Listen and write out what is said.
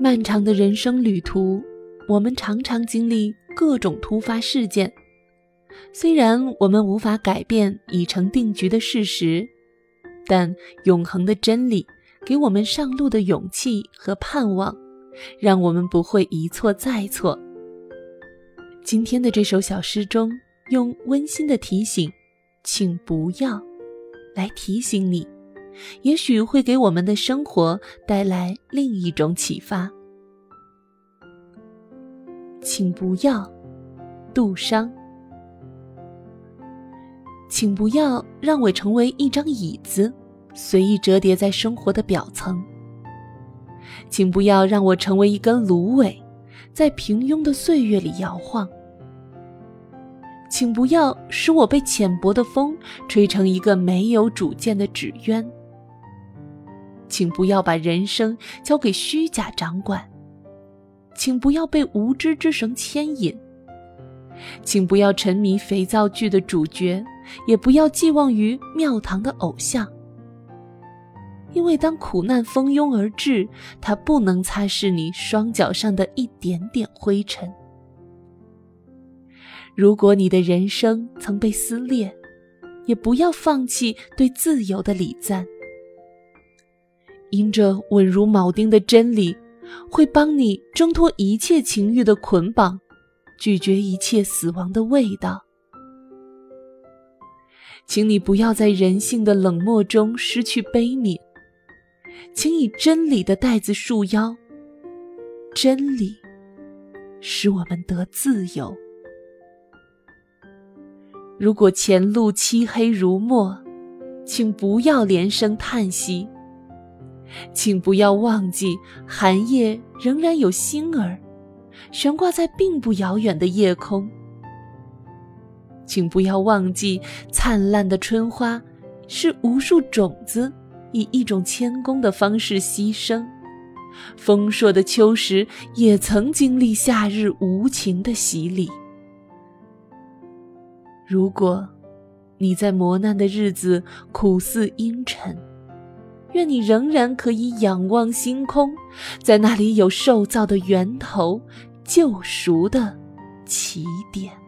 漫长的人生旅途，我们常常经历各种突发事件。虽然我们无法改变已成定局的事实，但永恒的真理给我们上路的勇气和盼望，让我们不会一错再错。今天的这首小诗中，用温馨的提醒，请不要，来提醒你。也许会给我们的生活带来另一种启发。请不要，杜商。请不要让我成为一张椅子，随意折叠在生活的表层。请不要让我成为一根芦苇，在平庸的岁月里摇晃。请不要使我被浅薄的风吹成一个没有主见的纸鸢。请不要把人生交给虚假掌管，请不要被无知之绳牵引，请不要沉迷肥皂剧的主角，也不要寄望于庙堂的偶像。因为当苦难蜂拥而至，它不能擦拭你双脚上的一点点灰尘。如果你的人生曾被撕裂，也不要放弃对自由的礼赞。因着稳如铆钉的真理，会帮你挣脱一切情欲的捆绑，拒绝一切死亡的味道。请你不要在人性的冷漠中失去悲悯，请以真理的带子束腰。真理使我们得自由。如果前路漆黑如墨，请不要连声叹息。请不要忘记，寒夜仍然有星儿，悬挂在并不遥远的夜空。请不要忘记，灿烂的春花是无数种子以一种谦恭的方式牺牲；丰硕的秋实也曾经历夏日无情的洗礼。如果你在磨难的日子苦似阴沉。愿你仍然可以仰望星空，在那里有受造的源头，救赎的起点。